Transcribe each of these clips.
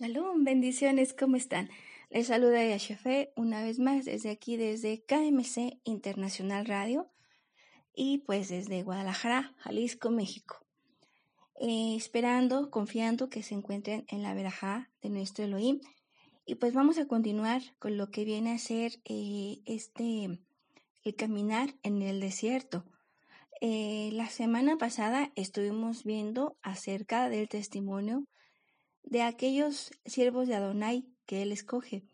Shalom, bendiciones, ¿cómo están? Les saluda Yashefe una vez más desde aquí, desde KMC Internacional Radio y pues desde Guadalajara, Jalisco, México. Eh, esperando, confiando que se encuentren en la verajá de nuestro Elohim. Y pues vamos a continuar con lo que viene a ser eh, este, el caminar en el desierto. Eh, la semana pasada estuvimos viendo acerca del testimonio de aquellos siervos de Adonai que él escoge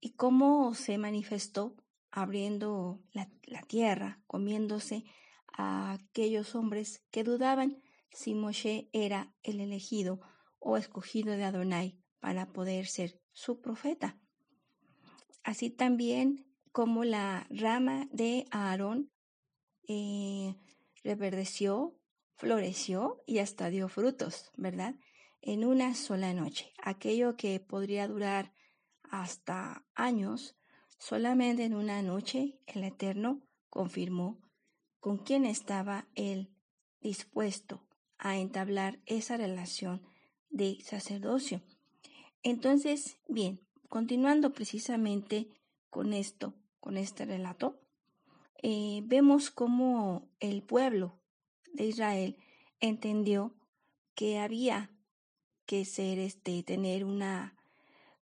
y cómo se manifestó abriendo la, tierra, comiéndose a aquellos hombres que dudaban si Moshe era el elegido o escogido de Adonai para poder ser su profeta. Así también como la rama de Aarón eh, reverdeció, floreció y hasta dio frutos, ¿verdad? En una sola noche. Aquello que podría durar hasta años, solamente en una noche el Eterno confirmó con quién estaba él dispuesto a entablar esa relación de sacerdocio. Entonces, bien, continuando precisamente con esto, con este relato, eh, vemos cómo el pueblo de Israel entendió que había que ser, este, tener una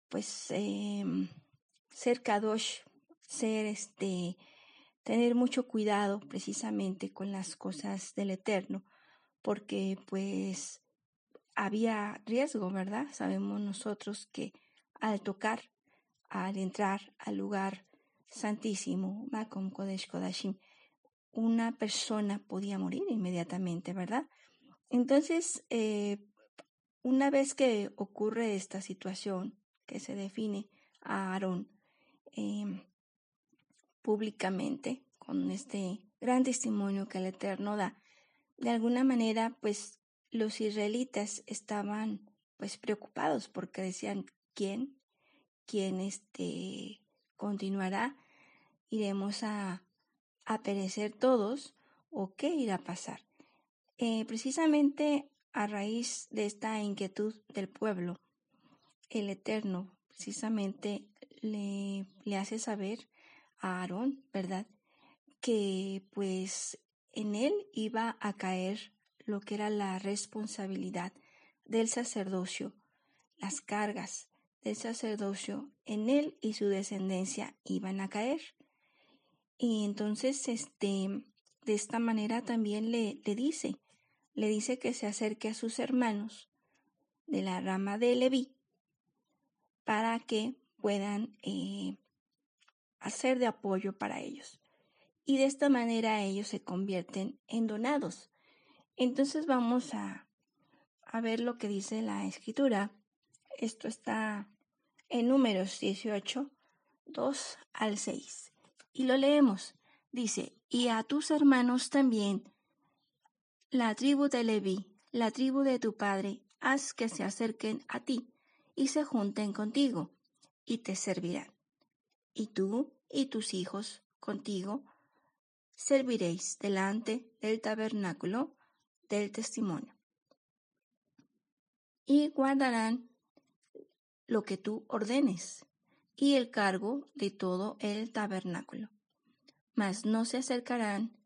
pues eh, ser kadosh, ser este, tener mucho cuidado precisamente con las cosas del Eterno, porque pues había riesgo, ¿verdad? Sabemos nosotros que al tocar, al entrar al lugar santísimo, Makom Kodesh Kodashim, una persona podía morir inmediatamente, ¿verdad? Entonces, eh, una vez que ocurre esta situación, que se define a Aarón em, públicamente con este gran testimonio que el Eterno da. De alguna manera, pues los israelitas estaban pues preocupados porque decían, ¿quién? ¿Quién este continuará? ¿Iremos a, a perecer todos? ¿O qué irá a pasar? Eh, precisamente a raíz de esta inquietud del pueblo, el Eterno precisamente le, le hace saber a Aarón, ¿verdad? Que pues en él iba a caer lo que era la responsabilidad del sacerdocio, las cargas del sacerdocio en él y su descendencia iban a caer. Y entonces, este, de esta manera también le, le dice, le dice que se acerque a sus hermanos de la rama de Leví para que puedan eh, hacer de apoyo para ellos. Y de esta manera ellos se convierten en donados. Entonces vamos a, a ver lo que dice la escritura. Esto está en números 18, 2 al 6. Y lo leemos. Dice, y a tus hermanos también, la tribu de Leví, la tribu de tu padre, haz que se acerquen a ti y se junten contigo, y te servirán. Y tú y tus hijos contigo serviréis delante del tabernáculo del testimonio. Y guardarán lo que tú ordenes y el cargo de todo el tabernáculo. Mas no se acercarán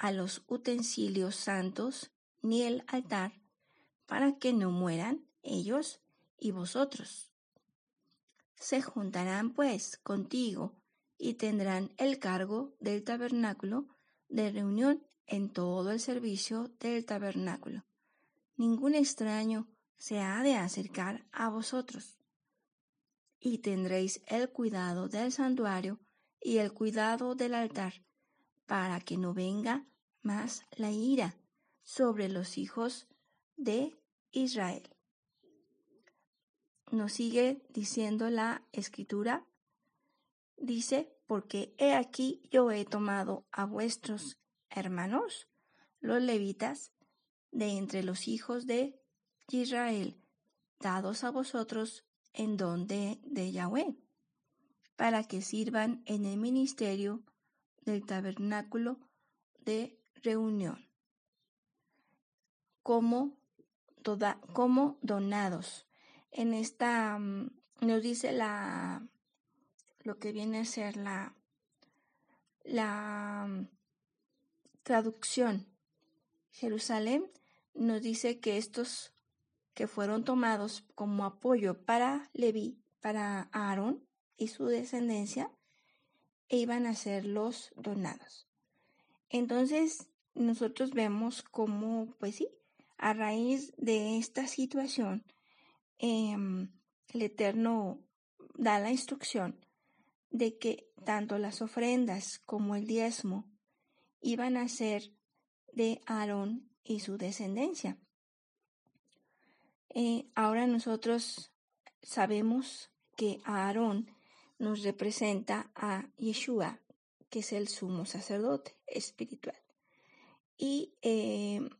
a los utensilios santos ni el altar, para que no mueran ellos y vosotros. Se juntarán pues contigo y tendrán el cargo del tabernáculo de reunión en todo el servicio del tabernáculo. Ningún extraño se ha de acercar a vosotros. Y tendréis el cuidado del santuario y el cuidado del altar, para que no venga más la ira sobre los hijos de Israel nos sigue diciendo la escritura. Dice, porque he aquí yo he tomado a vuestros hermanos, los levitas, de entre los hijos de Israel, dados a vosotros en don de, de Yahweh, para que sirvan en el ministerio del tabernáculo de reunión, como, toda, como donados en esta, mm, nos dice la, lo que viene a ser la, la mm, traducción. Jerusalén nos dice que estos que fueron tomados como apoyo para Leví, para Aarón y su descendencia, e iban a ser los donados. Entonces, nosotros vemos cómo, pues sí, a raíz de esta situación, em, el Eterno da la instrucción de que tanto las ofrendas como el diezmo iban a ser de Aarón y su descendencia. Eh, ahora nosotros sabemos que Aarón nos representa a Yeshua, que es el sumo sacerdote espiritual. Y eh,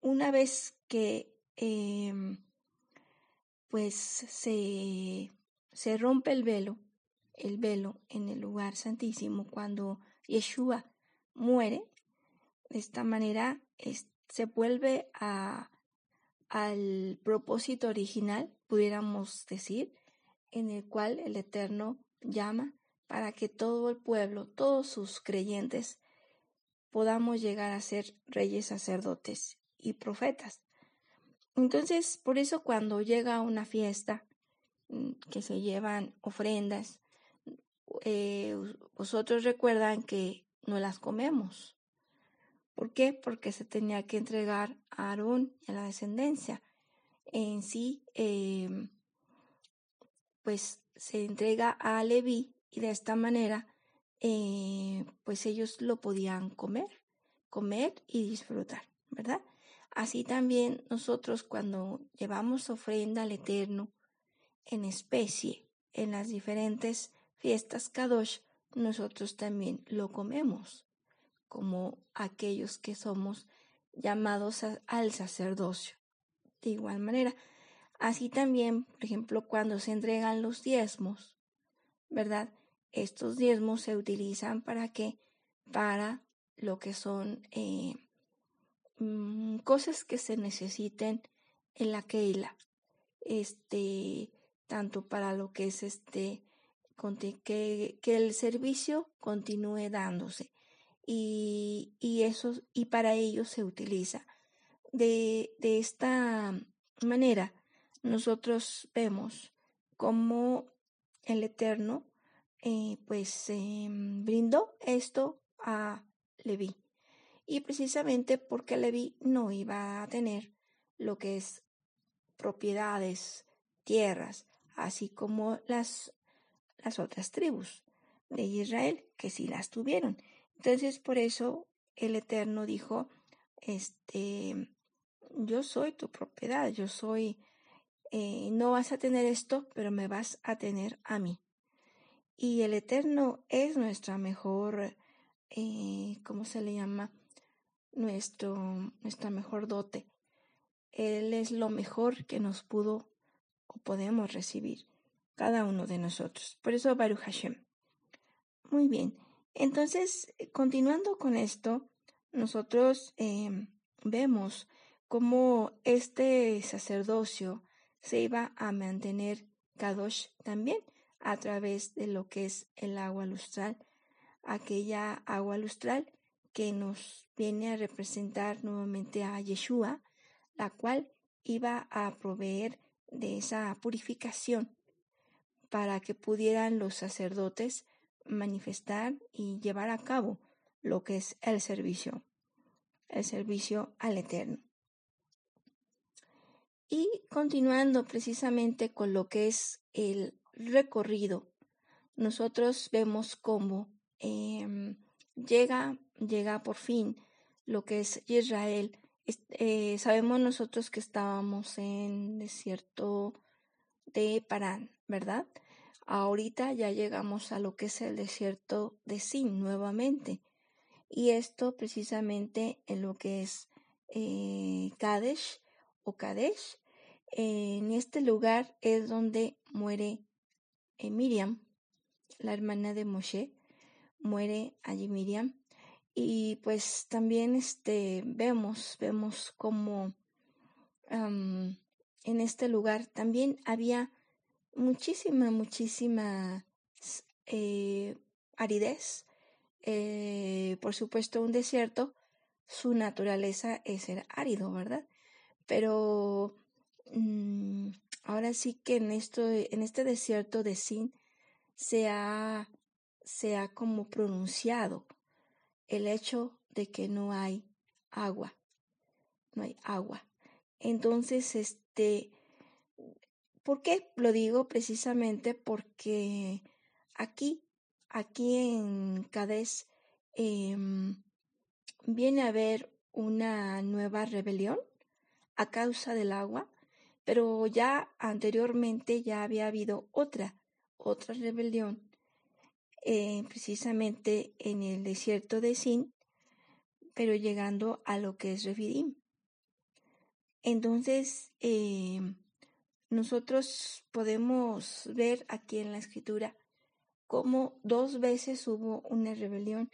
una vez que em, pues se, se rompe el velo, el velo en el lugar santísimo, cuando Yeshua muere, de esta manera se vuelve a, al propósito original, pudiéramos decir, en el cual el Eterno llama para que todo el pueblo, todos sus creyentes, podamos llegar a ser reyes, sacerdotes y profetas. Entonces, por eso cuando llega una fiesta mm, que se llevan ofrendas, eh, vosotros recuerdan que no las comemos. ¿Por qué? Porque se tenía que entregar a Aarón y a la descendencia. En sí, em, pues se entrega a Leví y de esta manera, eh, pues ellos lo podían comer, comer y disfrutar, ¿verdad? Así también nosotros cuando llevamos ofrenda al Eterno en especie en las diferentes fiestas Kadosh, nosotros también lo comemos, como aquellos que somos llamados al sacerdocio. De igual manera, así también, por ejemplo, cuando se entregan los diezmos, ¿verdad? Estos diezmos se utilizan para qué? Para lo que son eh, Mm, cosas que se necesiten en la Keila, este, tanto para lo que es este, que, que el servicio continúe dándose y, y, y para ello se utiliza. De, de esta manera, nosotros vemos cómo el Eterno eh, pues em, brindó esto a Leví y precisamente porque Leví no iba a tener lo que es propiedades, tierras, así como las, las otras tribus de Israel que sí las tuvieron. Entonces por eso el Eterno dijo, este, yo soy tu propiedad, yo soy, eh, no vas a tener esto, pero me vas a tener a mí. Y el Eterno es nuestra mejor, eh, ¿cómo se le llama? nuestro, nuestra mejor dote. Él es lo mejor que nos pudo o podemos recibir, cada uno de nosotros. Por eso Baruch Hashem. Muy bien. Entonces, continuando con esto, nosotros em, vemos cómo este sacerdocio se iba a mantener Kadosh también a través de lo que es el agua lustral, aquella agua lustral que nos viene a representar nuevamente a Yeshua, la cual iba a proveer de esa purificación para que pudieran los sacerdotes manifestar y llevar a cabo lo que es el servicio, el servicio al Eterno. Y continuando precisamente con lo que es el recorrido, nosotros vemos cómo em, llega llega por fin lo que es Israel. Eh, sabemos nosotros que estábamos en desierto de Parán, ¿verdad? Ahorita ya llegamos a lo que es el desierto de Sin nuevamente. Y esto precisamente en lo que es eh, Kadesh o Kadesh. en este lugar es donde muere Miriam, la hermana de Moshe. Muere allí Miriam y pues también este, vemos, vemos cómo en este lugar también había muchísima, muchísima eh, aridez, eh, por supuesto un desierto, su naturaleza es ser árido, ¿verdad? Pero mm, ahora sí que en, esto, en este desierto de Sin se ha, se ha como pronunciado el hecho de que no hay agua, no hay agua. Entonces, este, ¿por qué lo digo? Precisamente porque aquí, aquí en Cádiz, em, viene a haber una nueva rebelión a causa del agua, pero ya anteriormente ya había habido otra, otra rebelión, eh, precisamente en el desierto de Sin, pero llegando a lo que es Refidim. Entonces, eh, nosotros podemos ver aquí en la escritura cómo dos veces hubo una rebelión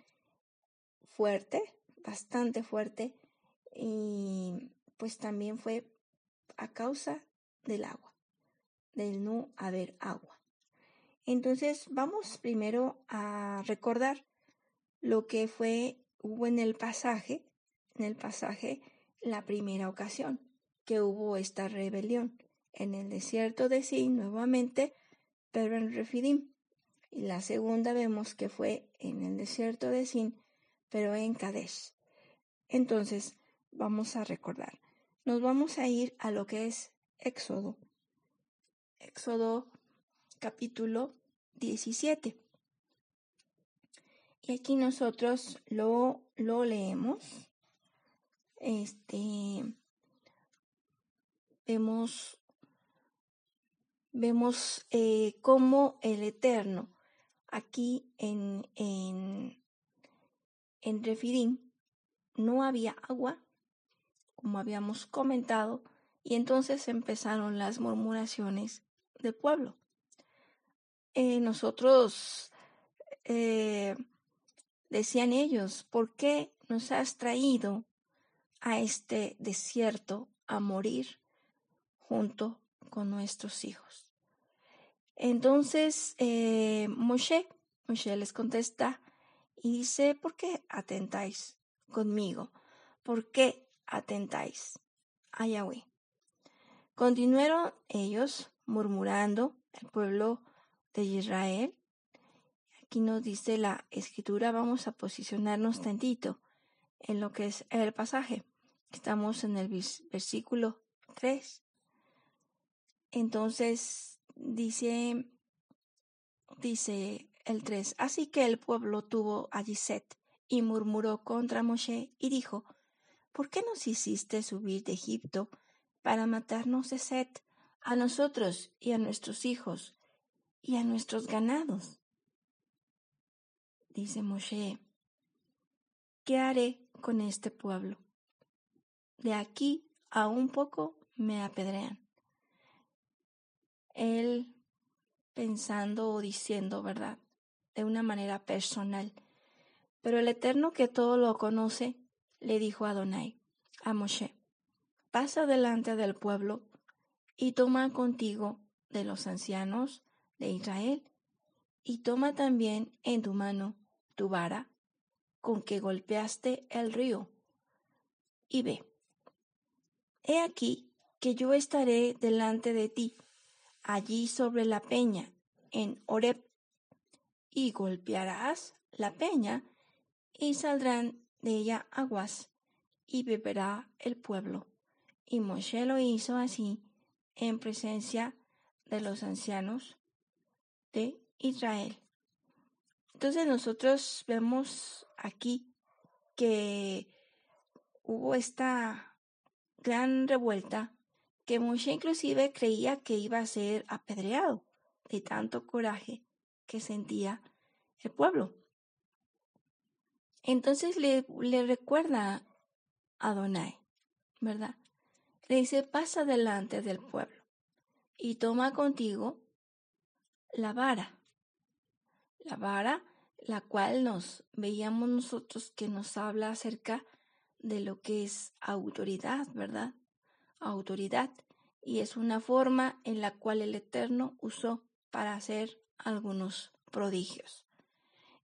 fuerte, bastante fuerte, y pues también fue a causa del agua, del no haber agua. Entonces vamos primero a recordar lo que fue, hubo en el pasaje, en el pasaje, la primera ocasión que hubo esta rebelión en el desierto de Sin nuevamente, pero en Refidim. Y la segunda vemos que fue en el desierto de Sin, pero en Kadesh. Entonces, vamos a recordar. Nos vamos a ir a lo que es Éxodo. Éxodo capítulo 17. Y aquí nosotros lo, lo leemos. Este vemos vemos eh, cómo el Eterno aquí en, en, en Refidim no había agua, como habíamos comentado, y entonces empezaron las murmuraciones del pueblo. Eh, nosotros, eh, decían ellos, ¿por qué nos has traído a este desierto a morir junto con nuestros hijos? Entonces, eh, Moshe, Moshe les contesta y dice, ¿por qué atentáis conmigo? ¿Por qué atentáis a Yahweh? Continuaron ellos murmurando, el pueblo de Israel. Aquí nos dice la escritura, vamos a posicionarnos tantito en lo que es el pasaje. Estamos en el versículo 3. Entonces dice, dice el 3, así que el pueblo tuvo allí sed y murmuró contra Moshe y dijo, ¿por qué nos hiciste subir de Egipto para matarnos de sed a nosotros y a nuestros hijos y a nuestros ganados? Dice Moshe, ¿qué haré con este pueblo? De aquí a un poco me apedrean. Él pensando o diciendo, ¿verdad? De una manera personal. Pero el Eterno que todo lo conoce, le dijo Adonai, a Moshe, pasa delante del pueblo y toma contigo de los ancianos de Israel, y toma también en tu mano tu vara con que golpeaste el río, y ve. He aquí que yo estaré delante de ti, allí sobre la peña, en Oreb, y golpearás la peña, y saldrán de ella aguas, y beberá el pueblo. Y Moshe lo hizo así en presencia de los ancianos de Israel. Entonces nosotros vemos aquí que hubo esta gran revuelta que Moshe inclusive creía que iba a ser apedreado de tanto coraje que sentía el pueblo. Entonces le, le recuerda a Adonai, ¿verdad? Le dice, pasa delante del pueblo y toma contigo la vara. La vara, la cual nos veíamos nosotros que nos habla acerca de lo que es autoridad, ¿verdad? Autoridad. y es una forma en la cual el Eterno usó para hacer algunos prodigios.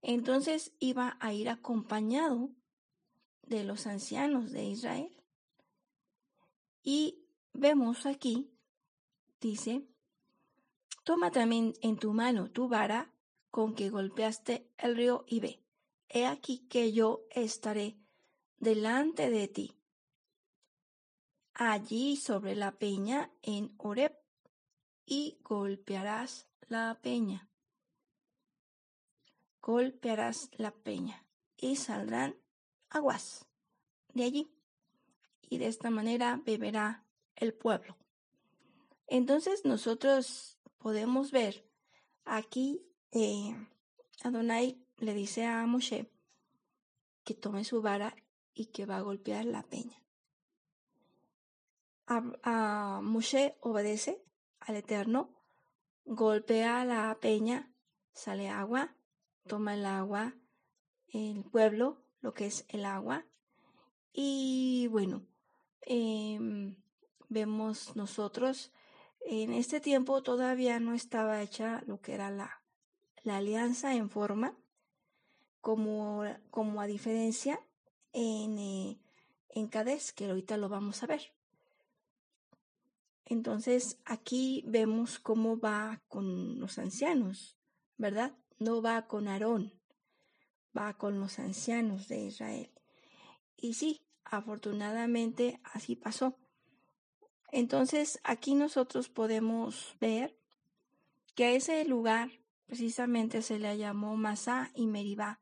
Entonces iba a ir acompañado de los ancianos de Israel. Y vemos aquí, dice, toma también en tu mano tu vara con que golpeaste el río y ve, he aquí que yo estaré delante de ti, allí sobre la peña en Oreb, y golpearás la peña. Golpearás la peña y saldrán aguas de allí. Y de esta manera beberá el pueblo. Entonces nosotros podemos ver aquí eh, Adonai le dice a Moshe que tome su vara y que va a golpear la peña. A, Moshe obedece al Eterno, golpea la peña, sale agua, toma el agua, el pueblo, lo que es el agua. Y bueno, em, vemos nosotros, en este tiempo todavía no estaba hecha lo que era la, la alianza en forma, como, como a diferencia en, eh, en Cádiz, que ahorita lo vamos a ver. Entonces aquí vemos cómo va con los ancianos, ¿verdad? No va con Aarón, va con los ancianos de Israel. Y sí, afortunadamente así pasó. Entonces aquí nosotros podemos ver que a ese lugar precisamente se le llamó Masá y Meribá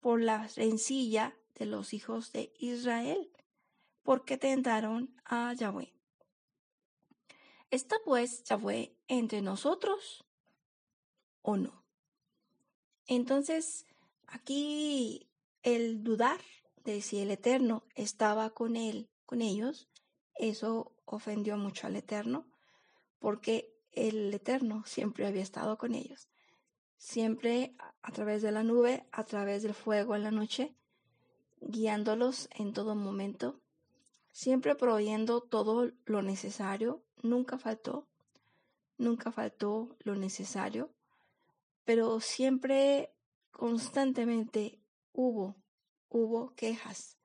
por la rencilla de los hijos de Israel, porque tentaron a Yahweh. ¿Está pues Yahweh entre nosotros o no? Entonces, aquí el dudar de si el Eterno estaba con él, con ellos, eso ofendió mucho al Eterno, porque el Eterno siempre había estado con ellos. Siempre a través de la nube, a través del fuego en la noche, guiándolos en todo momento, siempre proveyendo todo lo necesario, nunca faltó, nunca faltó lo necesario, pero siempre constantemente hubo, hubo quejas.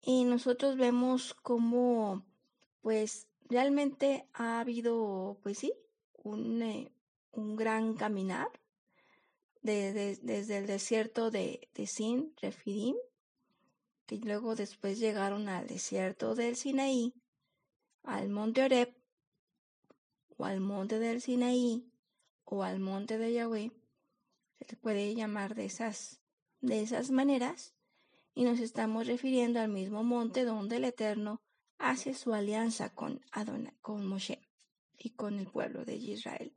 Y nosotros vemos cómo, pues, realmente ha habido, pues sí, un, eh, un gran caminar desde el desierto de, de Sin, Refidim, que luego después llegaron al desierto del Sinaí, al monte Oreb, o al monte del Sinaí, o al monte de Yahweh, se le puede llamar de esas, de esas maneras, y nos estamos refiriendo al mismo monte donde el Eterno hace su alianza con Adonai, con Moshe y con el pueblo de Israel.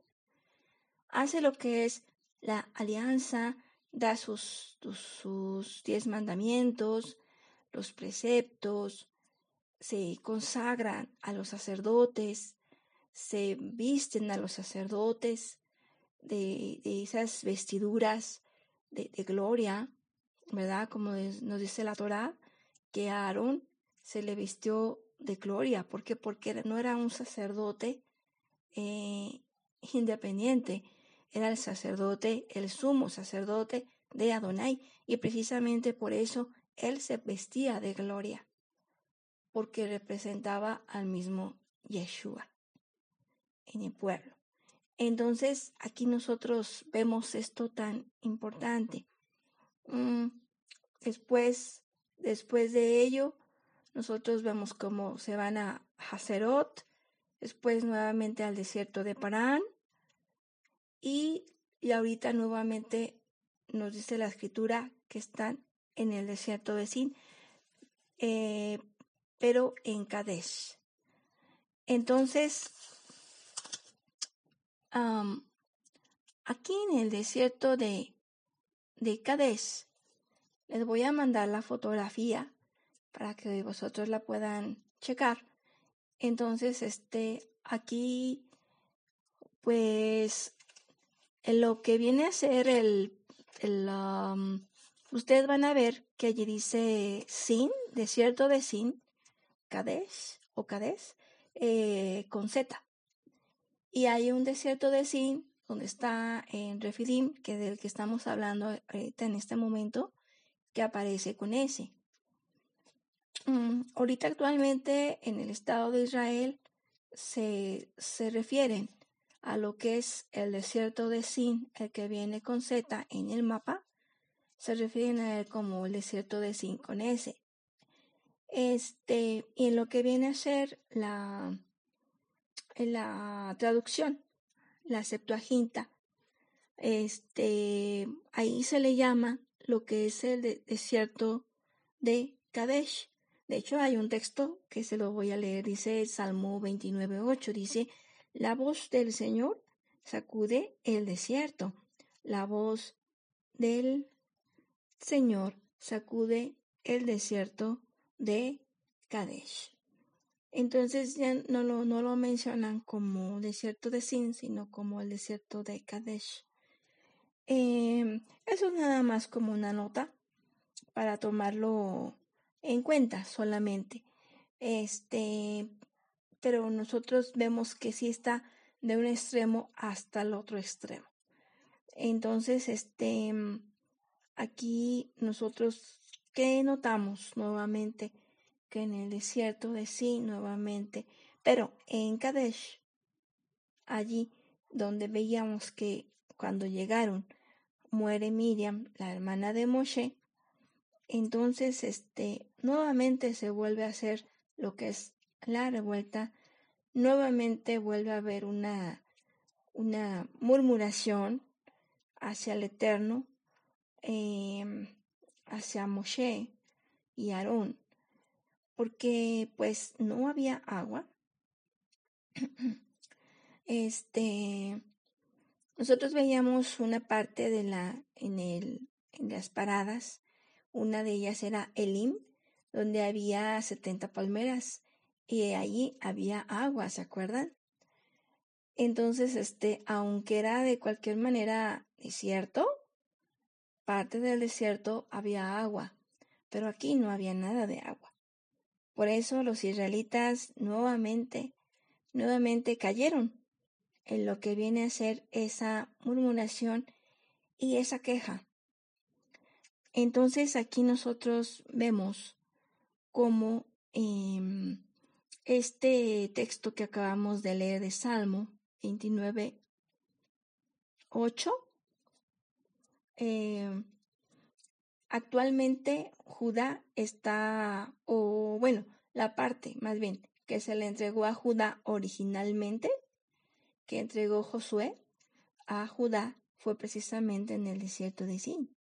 Hace lo que es la alianza, da sus, sus diez mandamientos, los preceptos, se consagran a los sacerdotes, se visten a los sacerdotes de, esas vestiduras de, gloria, ¿verdad? Como nos dice la Torah, que a Aarón se le vistió de gloria. ¿Por qué? Porque no era un sacerdote eh, independiente, era el sacerdote, el sumo sacerdote de Adonai, y precisamente por eso él se vestía de gloria, porque representaba al mismo Yeshua en el pueblo. Entonces, aquí nosotros vemos esto tan importante. Mm, después, después de ello, nosotros vemos cómo se van a Hazerot, después nuevamente al desierto de Parán, y, ahorita nuevamente nos dice la escritura que están en el desierto de Sin, eh, pero en Kadesh. Entonces, aquí en el desierto de, de Kadesh, les voy a mandar la fotografía para que vosotros la puedan checar. Entonces, este, aquí, pues lo que viene a ser el, ustedes van a ver que allí dice Sin, desierto de Sin, Kadesh o Kadesh, con Z. Y hay un desierto de Sin, donde está en Refidim, que del que estamos hablando en este momento, que aparece con S. Mm, ahorita actualmente en el Estado de Israel se, se refieren a lo que es el desierto de Sin, el que viene con Z en el mapa, se refieren a él como el desierto de Sin con S. Este, y en lo que viene a ser la, la traducción, la Septuaginta, este, ahí se le llama lo que es el desierto de Kadesh. De hecho, hay un texto que se lo voy a leer, dice Salmo 29.8, dice, la voz del Señor sacude el desierto, la voz del Señor sacude el desierto de Kadesh. Entonces ya no lo, no lo mencionan como desierto de Sin, sino como el desierto de Kadesh. Em, eso es nada más como una nota para tomarlo en cuenta solamente. Este, pero nosotros vemos que sí está de un extremo hasta el otro extremo. Entonces, este, aquí nosotros, ¿qué notamos nuevamente? Que en el desierto de sí, nuevamente, pero en Kadesh, allí donde veíamos que cuando llegaron muere Miriam, la hermana de Moshe, entonces este nuevamente se vuelve a hacer lo que es la revuelta, nuevamente vuelve a haber una, una murmuración hacia el Eterno, em, hacia Moshe y Aarón, porque pues no había agua. Este, nosotros veíamos una parte de la, en, el, en las paradas, una de ellas era Elim, donde había 70 palmeras y allí había agua, ¿se acuerdan? Entonces, este, aunque era de cualquier manera desierto, parte del desierto había agua, pero aquí no había nada de agua. Por eso los israelitas nuevamente, nuevamente cayeron en lo que viene a ser esa murmuración y esa queja. Entonces aquí nosotros vemos cómo em, este texto que acabamos de leer de Salmo 29, 8, em, actualmente Judá está, o bueno, la parte más bien que se le entregó a Judá originalmente, que entregó Josué a Judá, fue precisamente en el desierto de Sin.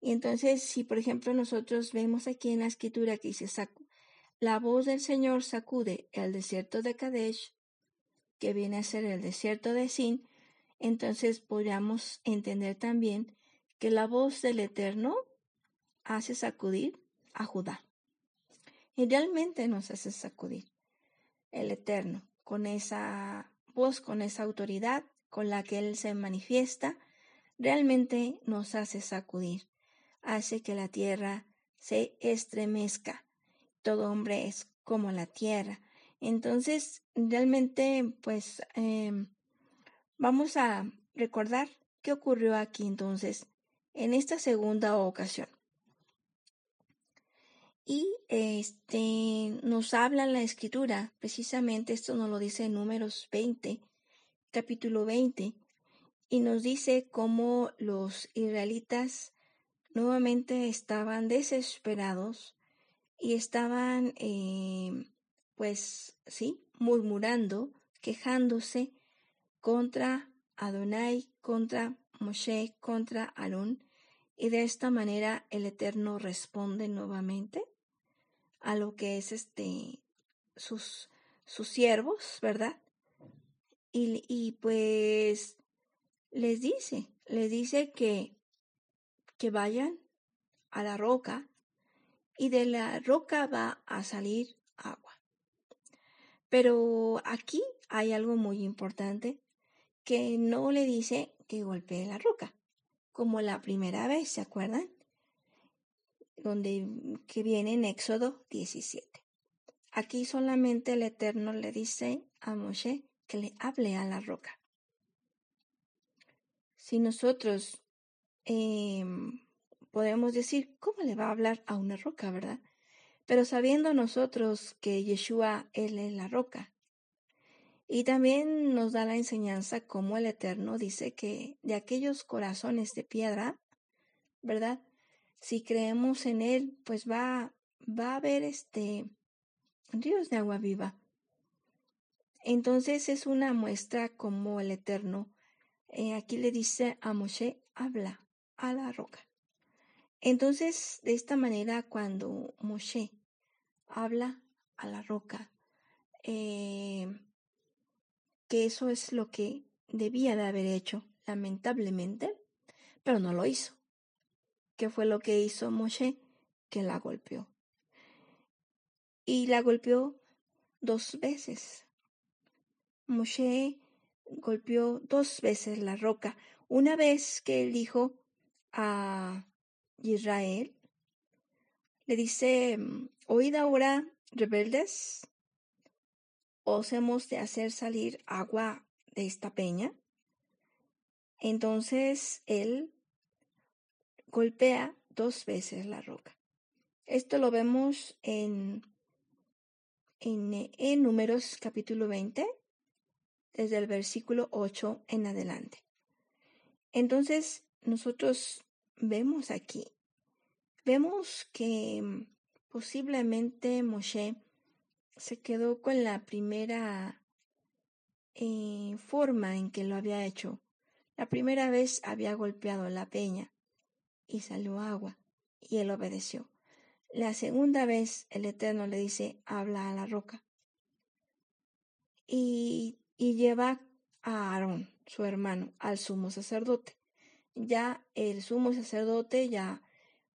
Y entonces, si por ejemplo nosotros vemos aquí en la escritura que dice, la voz del Señor sacude el desierto de Kadesh, que viene a ser el desierto de Sin, entonces podríamos entender también que la voz del Eterno hace sacudir a Judá. Y realmente nos hace sacudir el Eterno con esa voz, con esa autoridad con la que Él se manifiesta, realmente nos hace sacudir hace que la tierra se estremezca. Todo hombre es como la tierra. Entonces, realmente, pues, em, vamos a recordar qué ocurrió aquí entonces en esta segunda ocasión. Y este nos habla la escritura, precisamente esto nos lo dice en Números 20, capítulo 20, y nos dice cómo los israelitas nuevamente estaban desesperados y estaban, eh, pues sí, murmurando, quejándose contra Adonai, contra Moshe, contra Aarón, y de esta manera el Eterno responde nuevamente a lo que es este sus, sus siervos, ¿verdad? Y, y pues les dice, les dice que que vayan a la roca y de la roca va a salir agua. Pero aquí hay algo muy importante que no le dice que golpee la roca, como la primera vez, ¿se acuerdan? Donde que viene en Éxodo 17. aquí solamente el Eterno le dice a Moshe que le hable a la roca. Si nosotros em, podemos decir, ¿cómo le va a hablar a una roca, verdad? Pero sabiendo nosotros que Yeshua, Él es la roca. Y también nos da la enseñanza como el Eterno dice que de aquellos corazones de piedra, ¿verdad? Si creemos en Él, pues va, va a haber este ríos de agua viva. Entonces es una muestra como el Eterno. Eh, aquí le dice a Moshe, habla a la roca. Entonces, de esta manera, cuando Moshe habla a la roca, eh, que eso es lo que debía de haber hecho, lamentablemente, pero no lo hizo. ¿Qué fue lo que hizo Moshe? Que la golpeó. Y la golpeó dos veces. Moshe golpeó dos veces la roca. Una vez que él dijo a Israel, le dice, oíd ahora, rebeldes, os hemos de hacer salir agua de esta peña. Entonces él golpea dos veces la roca. Esto lo vemos en, en, en Números capítulo 20, desde el versículo 8 en adelante. Entonces nosotros vemos aquí, vemos que mm, posiblemente Moshe se quedó con la primera eh, forma en que lo había hecho. La primera vez había golpeado la peña y salió agua y él obedeció. La segunda vez el Eterno le dice, habla a la roca. Y, y lleva a Aarón, su hermano, al sumo sacerdote ya el sumo sacerdote ya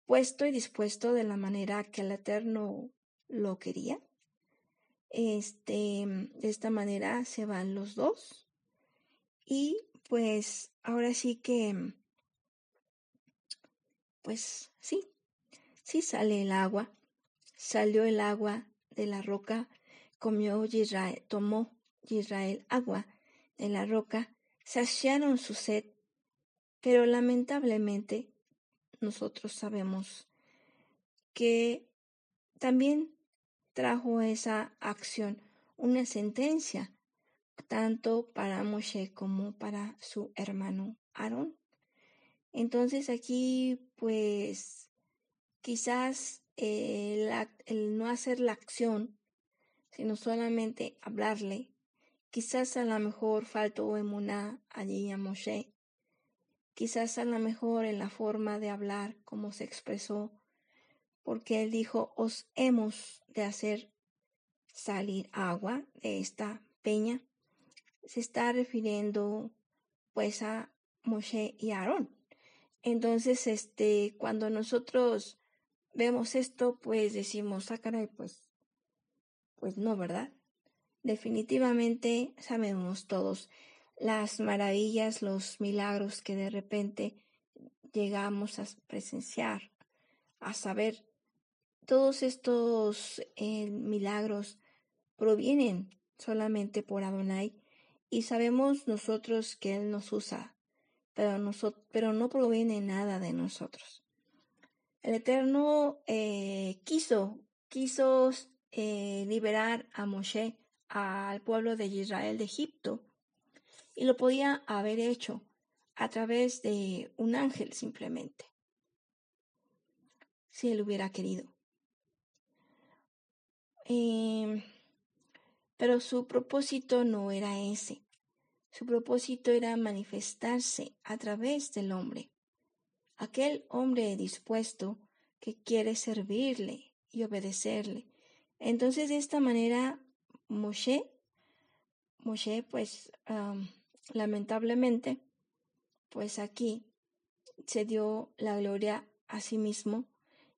puesto y dispuesto de la manera que el Eterno lo quería. Este, de esta manera se van los dos. Y pues ahora sí que, pues sí, sí sale el agua. Salió el agua de la roca, comió Israel, tomó Israel agua de la roca, saciaron su sed pero lamentablemente nosotros sabemos que también trajo esa acción una sentencia tanto para Moshe como para su hermano Aarón. Entonces aquí pues quizás el, el, no hacer la acción, sino solamente hablarle, quizás a lo mejor faltó emuna allí a Moshe quizás a lo mejor en la forma de hablar, como se expresó, porque él dijo, os hemos de hacer salir agua de esta peña, se está refiriendo pues a Moshe y Aarón. Entonces, este, cuando nosotros vemos esto, pues decimos, ah, caray, pues, pues no, ¿verdad? Definitivamente sabemos todos las maravillas, los milagros que de repente llegamos a presenciar, a saber. Todos estos eh, milagros provienen solamente por Adonai y sabemos nosotros que Él nos usa, pero, no proviene nada de nosotros. El Eterno eh, quiso, quiso eh, liberar a Moshe, al pueblo de Israel de Egipto, y lo podía haber hecho a través de un ángel simplemente, si él hubiera querido. Em, pero su propósito no era ese. Su propósito era manifestarse a través del hombre, aquel hombre dispuesto que quiere servirle y obedecerle. Entonces de esta manera Moshe, Moshe pues Lamentablemente, pues aquí se dio la gloria a sí mismo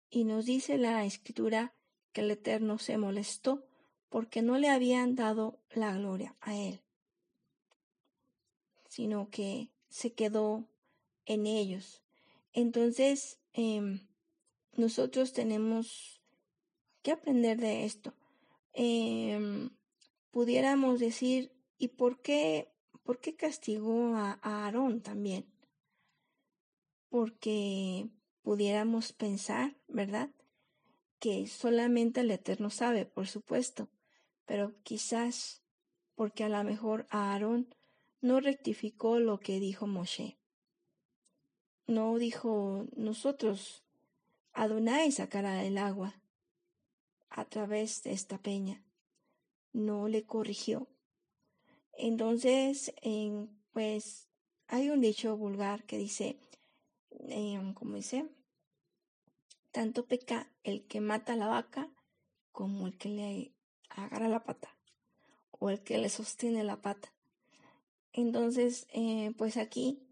y nos dice la escritura que el Eterno se molestó porque no le habían dado la gloria a él, sino que se quedó en ellos. Entonces, em, nosotros tenemos que aprender de esto. em, pudiéramos decir, ¿y por qué, por qué castigó a, a Aarón también? Porque pudiéramos pensar, ¿verdad? Que solamente el Eterno sabe, por supuesto, pero quizás porque a lo mejor Aarón no rectificó lo que dijo Moshe. No dijo nosotros, Adonai sacará el agua a través de esta peña. No le corrigió. Entonces, pues hay un dicho vulgar que dice, eh, como dice, tanto peca el que mata la vaca como el que le agarra la pata o el que le sostiene la pata. Entonces, eh, pues aquí,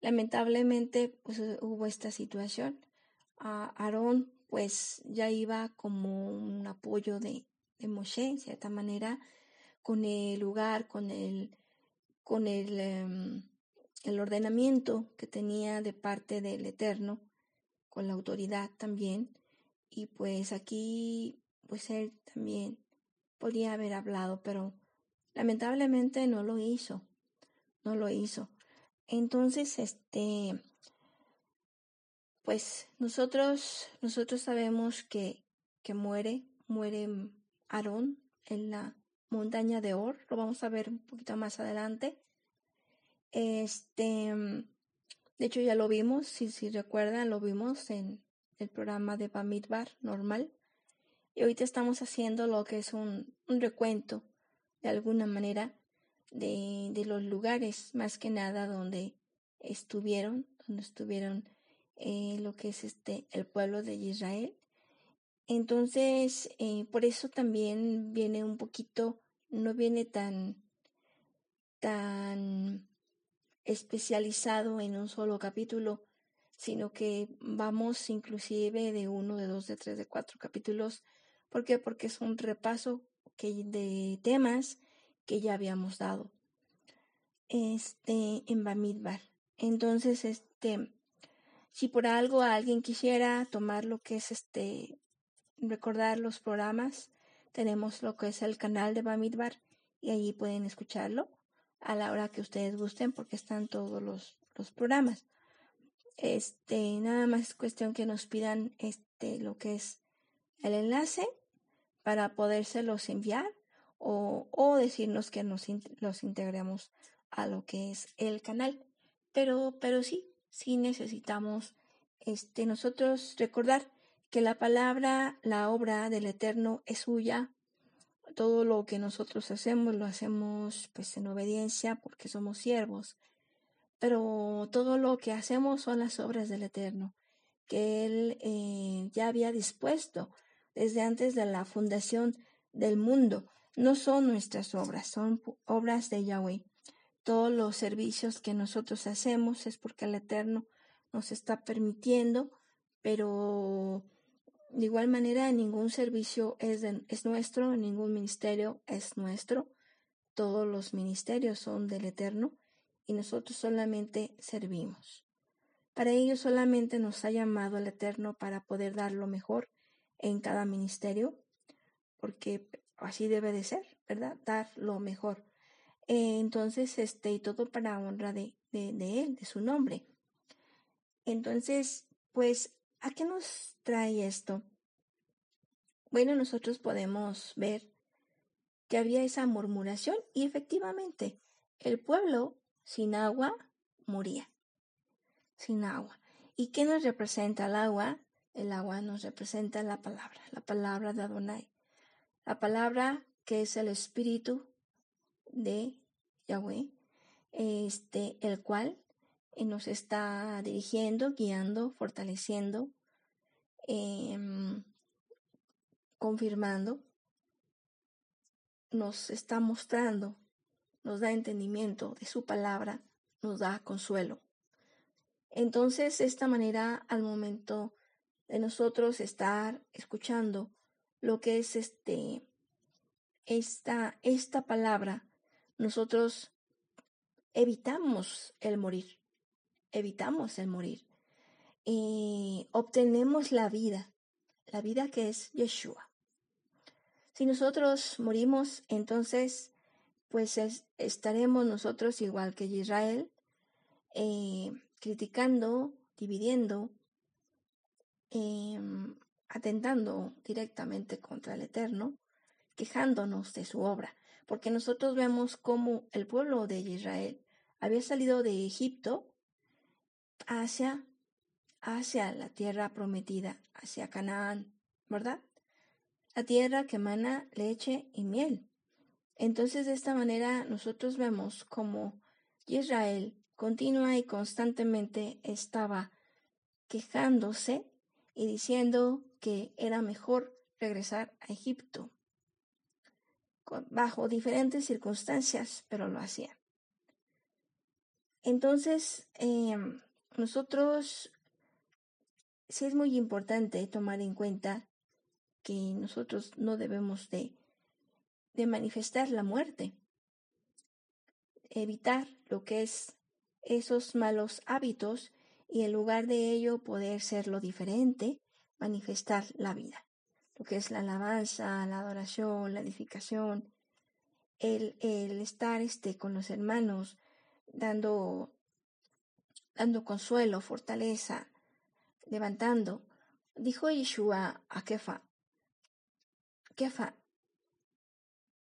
lamentablemente, pues hubo esta situación. A Aarón, pues ya iba como un apoyo de, de Moshe, en cierta manera, con el lugar, con el, con el, em, el ordenamiento que tenía de parte del Eterno, con la autoridad también. Y pues aquí, pues él también podía haber hablado, pero lamentablemente no lo hizo no lo hizo. Entonces, este, pues nosotros, nosotros sabemos que, que muere, muere Aarón en la montaña de Or, lo vamos a ver un poquito más adelante. Este, de hecho ya lo vimos, si, si recuerdan, lo vimos en el programa de Bamidbar normal. Y ahorita estamos haciendo lo que es un, un recuento, de alguna manera, de, de los lugares, más que nada donde estuvieron, donde estuvieron eh, lo que es este el pueblo de Israel. Entonces, eh, por eso también viene un poquito, no viene tan, tan especializado en un solo capítulo, sino que vamos inclusive de uno, de dos, de tres, de cuatro capítulos. ¿Por qué? Porque es un repaso que, de temas que ya habíamos dado este en Bamidbar. Entonces, este si por algo alguien quisiera tomar lo que es este recordar los programas, tenemos lo que es el canal de Bamidbar y allí pueden escucharlo a la hora que ustedes gusten porque están todos los, los programas. Este, nada más es cuestión que nos pidan este lo que es el enlace para podérselos enviar o, decirnos que nos los integremos a lo que es el canal. Pero, pero sí, sí necesitamos este, nosotros recordar que la palabra, la obra del Eterno es suya. Todo lo que nosotros hacemos lo hacemos pues en obediencia porque somos siervos. Pero todo lo que hacemos son las obras del Eterno, que Él eh, ya había dispuesto desde antes de la fundación del mundo no son nuestras obras, son obras de Yahweh. Todos los servicios que nosotros hacemos es porque el Eterno nos está permitiendo, pero de igual manera ningún servicio es, es nuestro, ningún ministerio es nuestro. Todos los ministerios son del Eterno y nosotros solamente servimos. Para ello solamente nos ha llamado el Eterno para poder dar lo mejor en cada ministerio, porque así debe de ser, ¿verdad? Dar lo mejor. Eh, entonces, este, y todo para honra de, de, de Él, de su nombre. Entonces, pues, ¿a qué nos trae esto? Bueno, nosotros podemos ver que había esa murmuración y efectivamente el pueblo sin agua moría. Sin agua. ¿Y qué nos representa el agua? El agua nos representa la palabra, la palabra de Adonai la palabra que es el espíritu de Yahweh, este, el cual eh, nos está dirigiendo, guiando, fortaleciendo, em, confirmando, nos está mostrando, nos da entendimiento de su palabra, nos da consuelo. Entonces, de esta manera, al momento de nosotros estar escuchando lo que es este, esta, esta palabra, nosotros evitamos el morir, evitamos el morir. Y obtenemos la vida, la vida que es Yeshua. Si nosotros morimos, entonces, pues estaremos nosotros igual que Israel, eh, criticando, dividiendo, em, atentando directamente contra el Eterno, quejándonos de su obra, porque nosotros vemos cómo el pueblo de Israel había salido de Egipto hacia, hacia la tierra prometida, hacia Canaán, ¿verdad? La tierra que emana leche y miel. Entonces, de esta manera, nosotros vemos cómo Israel continua y constantemente estaba quejándose y diciendo que era mejor regresar a Egipto bajo diferentes circunstancias, pero lo hacían. Entonces, em, nosotros sí es muy importante tomar en cuenta que nosotros no debemos de, de manifestar la muerte, evitar lo que es esos malos hábitos y en lugar de ello poder ser lo diferente, manifestar la vida, lo que es la alabanza, la adoración, la edificación, el, el estar este, con los hermanos, dando, dando consuelo, fortaleza, levantando. Dijo Yeshua a Kefa, Kefa,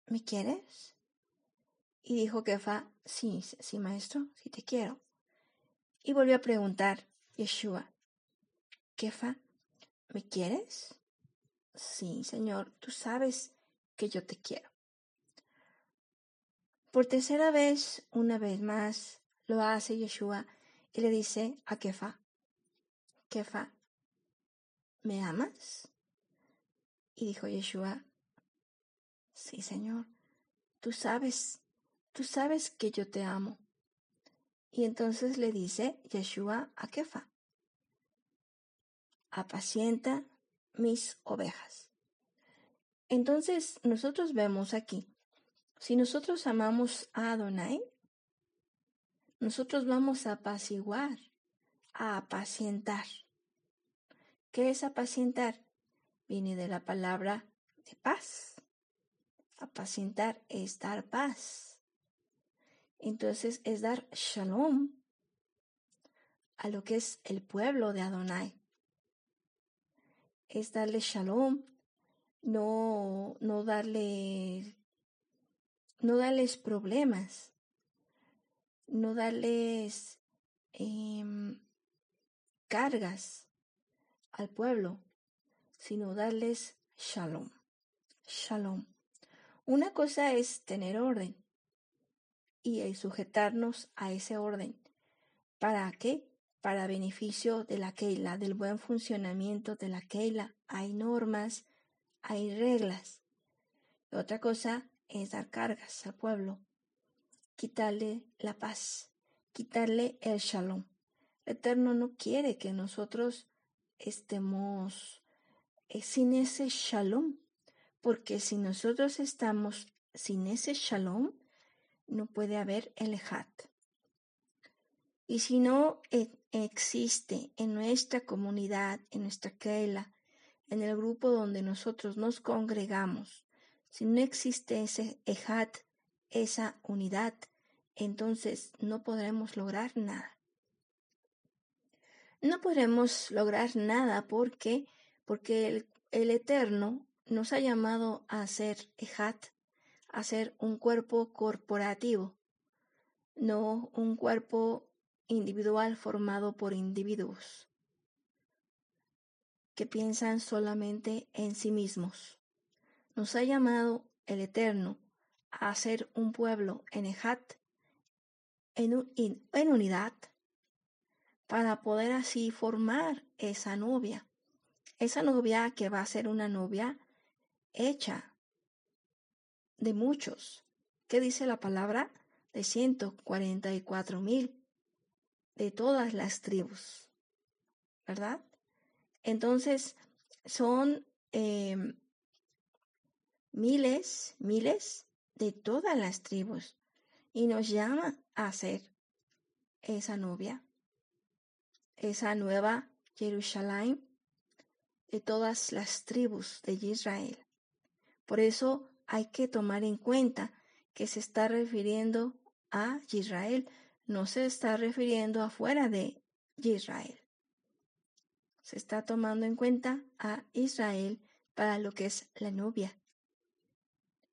¿me quieres? Y dijo Kefa, sí, sí, maestro, sí te quiero. Y volvió a preguntar Yeshua, Kefa, ¿me quieres? Sí, Señor, tú sabes que yo te quiero. Por tercera vez, una vez más, lo hace Yeshua y le dice a Kefa, Kefa, ¿me amas? Y dijo Yeshua, sí, Señor, tú sabes, tú sabes que yo te amo. Y entonces le dice Yeshua a Kefa, apacienta mis ovejas. Entonces nosotros vemos aquí si nosotros amamos a Adonai, nosotros vamos a apaciguar, a apacientar. ¿Qué es apacientar? Viene de la palabra de paz. Apacientar es dar paz. Entonces es dar shalom a lo que es el pueblo de Adonai. Es darle shalom, no, no darle no darles problemas, no darles em, cargas al pueblo, sino darles shalom. Shalom. Una cosa es tener orden y sujetarnos a ese orden. ¿Para qué? Para beneficio de la Keila, del buen funcionamiento de la Keila. Hay normas, hay reglas. Otra cosa es dar cargas al pueblo, quitarle la paz, quitarle el shalom. El Eterno no quiere que nosotros estemos eh, sin ese shalom, porque si nosotros estamos sin ese shalom, no puede haber el hat. Y si no e, existe en nuestra comunidad, en nuestra keila, en el grupo donde nosotros nos congregamos, si no existe ese ejat, esa unidad, entonces no podremos lograr nada. No podremos lograr nada porque, porque el, el Eterno nos ha llamado a ser ejat, a ser un cuerpo corporativo, no un cuerpo individual formado por individuos que piensan solamente en sí mismos. Nos ha llamado el Eterno a ser un pueblo en Ejat, en, en unidad, para poder así formar esa novia. Esa novia que va a ser una novia hecha de muchos. ¿Qué dice la palabra? De 144 mil, de todas las tribus, ¿verdad? Entonces, son em, miles, miles de todas las tribus y nos llama a ser esa novia, esa nueva Jerusalén de todas las tribus de Israel, Por eso hay que tomar en cuenta que se está refiriendo a Israel, no se está refiriendo afuera de Israel. Se está tomando en cuenta a Israel para lo que es la novia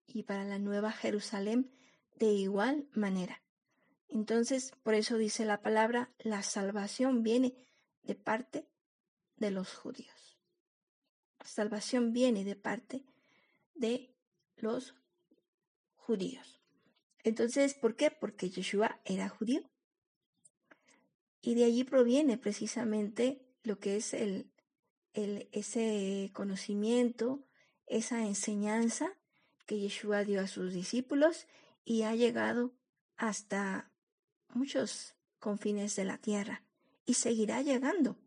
y para la nueva Jerusalén de igual manera. Entonces, por eso dice la palabra, la salvación viene de parte de los judíos. La salvación viene de parte de los judíos. Entonces, ¿por qué? Porque Yeshua era judío. Y de allí proviene precisamente lo que es el, el, ese conocimiento, esa enseñanza que Yeshua dio a sus discípulos y ha llegado hasta muchos confines de la tierra y seguirá llegando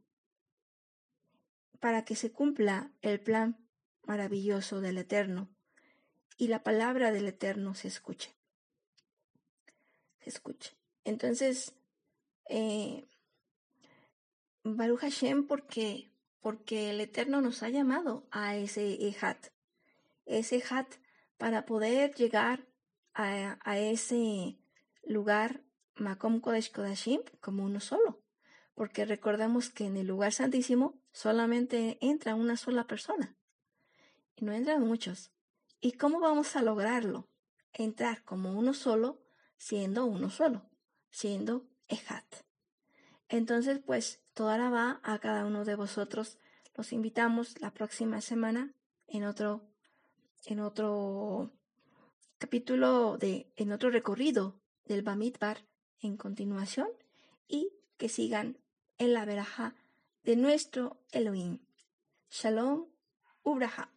para que se cumpla el plan maravilloso del Eterno y la palabra del Eterno se escuche. Se escuche. Entonces, eh, Baruch Hashem, porque, porque el Eterno nos ha llamado a ese Ehat, ese Hat para poder llegar a, a ese lugar Makom Kodesh Kodashim como uno solo, porque recordemos que en el lugar santísimo solamente entra una sola persona y no entran muchos. ¿Y cómo vamos a lograrlo? Entrar como uno solo, siendo uno solo, siendo Ehat. Entonces, pues, toda la va a cada uno de vosotros. Los invitamos la próxima semana en otro, en otro capítulo de, en otro recorrido del Bamidbar en continuación y que sigan en la veraja de nuestro Elohim. Shalom, Ubraha.